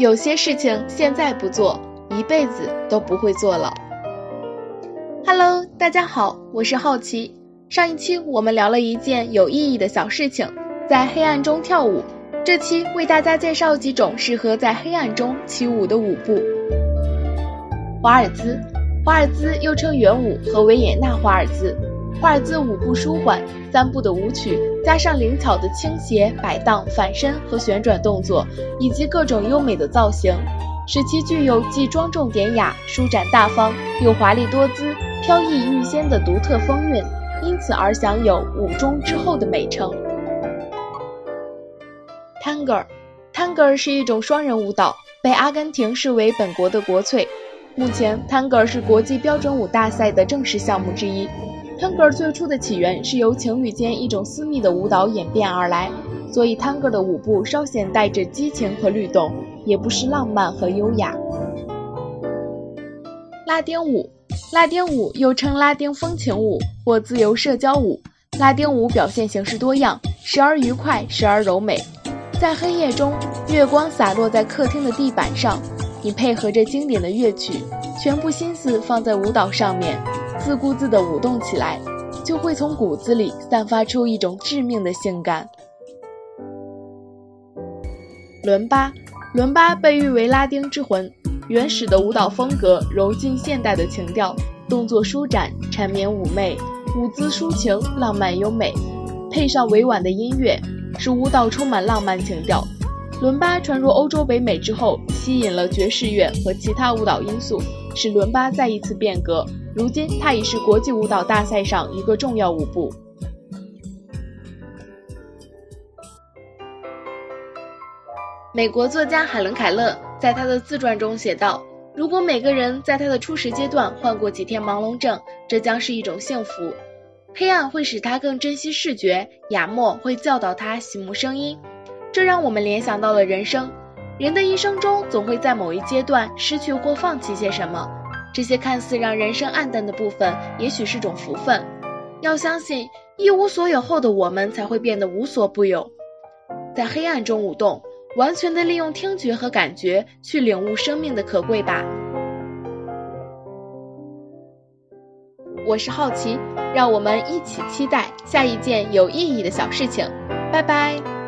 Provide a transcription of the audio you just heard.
有些事情现在不做，一辈子都不会做了。Hello，大家好，我是好奇。上一期我们聊了一件有意义的小事情，在黑暗中跳舞。这期为大家介绍几种适合在黑暗中起舞的舞步。华尔兹，华尔兹又称圆舞和维也纳华尔兹。华尔兹舞步舒缓，三步的舞曲加上灵巧的倾斜、摆荡、反身和旋转动作，以及各种优美的造型，使其具有既庄重典雅、舒展大方，又华丽多姿、飘逸欲仙的独特风韵，因此而享有“舞中之后”的美称。Tango，Tango 是一种双人舞蹈，被阿根廷视为本国的国粹。目前，Tango 是国际标准舞大赛的正式项目之一。Tango 最初的起源是由情侣间一种私密的舞蹈演变而来，所以 Tango 的舞步稍显带着激情和律动，也不失浪漫和优雅。拉丁舞，拉丁舞又称拉丁风情舞或自由社交舞。拉丁舞表现形式多样，时而愉快，时而柔美。在黑夜中，月光洒落在客厅的地板上，你配合着经典的乐曲，全部心思放在舞蹈上面。自顾自地舞动起来，就会从骨子里散发出一种致命的性感。伦巴，伦巴被誉为拉丁之魂，原始的舞蹈风格揉进现代的情调，动作舒展，缠绵妩媚，舞姿抒情，浪漫优美，配上委婉的音乐，使舞蹈充满浪漫情调。伦巴传入欧洲、北美之后，吸引了爵士乐和其他舞蹈因素，使伦巴再一次变革。如今，它已是国际舞蹈大赛上一个重要舞步。美国作家海伦·凯勒在他的自传中写道：“如果每个人在他的初始阶段患过几天盲聋症，这将是一种幸福。黑暗会使他更珍惜视觉，哑默会教导他醒目声音。这让我们联想到了人生。人的一生中，总会在某一阶段失去或放弃些什么。”这些看似让人生暗淡的部分，也许是种福分。要相信，一无所有后的我们才会变得无所不有。在黑暗中舞动，完全的利用听觉和感觉去领悟生命的可贵吧。我是好奇，让我们一起期待下一件有意义的小事情。拜拜。